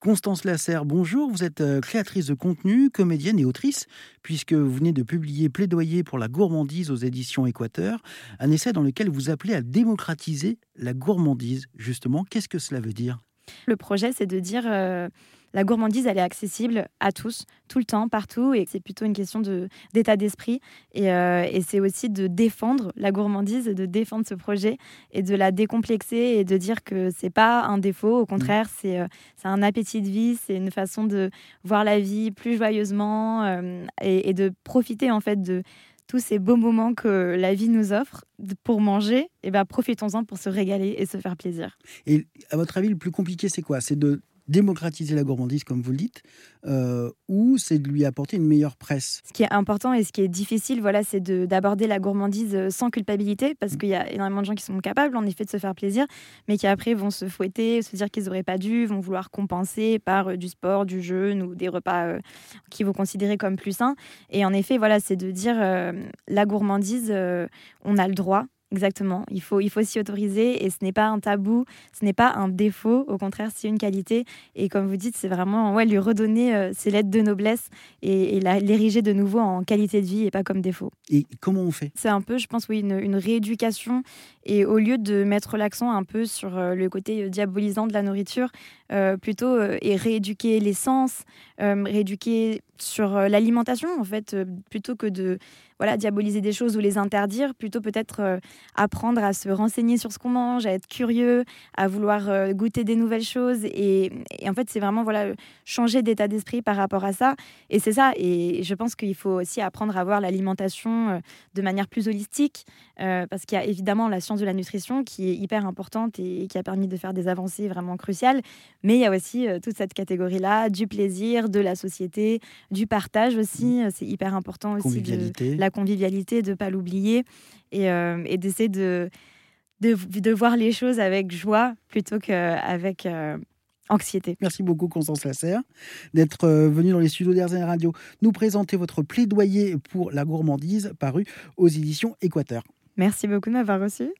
Constance Lasserre, bonjour. Vous êtes euh, créatrice de contenu, comédienne et autrice, puisque vous venez de publier Plaidoyer pour la gourmandise aux éditions Équateur, un essai dans lequel vous appelez à démocratiser la gourmandise. Justement, qu'est-ce que cela veut dire? Le projet, c'est de dire euh, la gourmandise, elle est accessible à tous, tout le temps, partout, et c'est plutôt une question d'état d'esprit. Euh, et, c'est aussi de défendre la gourmandise, de défendre ce projet et de la décomplexer et de dire que c'est pas un défaut, au contraire, mmh. euh, c'est un appétit de vie, c'est une façon de voir la vie plus joyeusement euh, et, de profiter en fait de tous ces beaux moments que la vie nous offre pour manger, et ben profitons-en pour se régaler et se faire plaisir. Et à votre avis, le plus compliqué, c'est quoi? C'est de démocratiser la gourmandise, comme vous le dites, euh, ou c'est de lui apporter une meilleure presse Ce qui est important et ce qui est difficile, voilà, c'est d'aborder la gourmandise euh, sans culpabilité, parce mm. qu'il y a énormément de gens qui sont capables, en effet, de se faire plaisir, mais qui après vont se fouetter, se dire qu'ils n'auraient pas dû, vont vouloir compenser par euh, du sport, du jeûne ou des repas qu'ils vont considérer comme plus sains. Et en effet, voilà, c'est de dire la gourmandise, on a le droit Exactement. Il faut, il faut s'y autoriser et ce n'est pas un tabou, ce n'est pas un défaut. Au contraire, c'est une qualité. Et comme vous dites, c'est vraiment ouais, lui redonner euh, ses lettres de noblesse et, l'ériger de nouveau en qualité de vie et pas comme défaut. Et comment on fait? C'est un peu, je pense, oui, une, une, rééducation. Et au lieu de mettre l'accent un peu sur euh, le côté diabolisant de la nourriture, euh, plutôt et rééduquer les sens, rééduquer sur l'alimentation, en fait, plutôt que de voilà, diaboliser des choses ou les interdire, plutôt peut-être euh, apprendre à se renseigner sur ce qu'on mange, à être curieux, à vouloir euh, goûter des nouvelles choses. Et, en fait, c'est vraiment voilà, changer d'état d'esprit par rapport à ça. Et c'est ça. Et je pense qu'il faut aussi apprendre à voir l'alimentation euh, de manière plus holistique, parce qu'il y a évidemment la science de la nutrition qui est hyper importante et, qui a permis de faire des avancées vraiment cruciales. Mais il y a aussi toute cette catégorie-là du plaisir, de la société, du partage aussi. C'est hyper important aussi. De la convivialité, de ne pas l'oublier et, euh, et d'essayer de, de, de, voir les choses avec joie plutôt qu'avec euh, anxiété. Merci beaucoup Constance Lasserre d'être euh, venue dans les studios d'RZN Radio nous présenter votre plaidoyer pour la gourmandise paru aux éditions Équateur. Merci beaucoup de m'avoir reçu.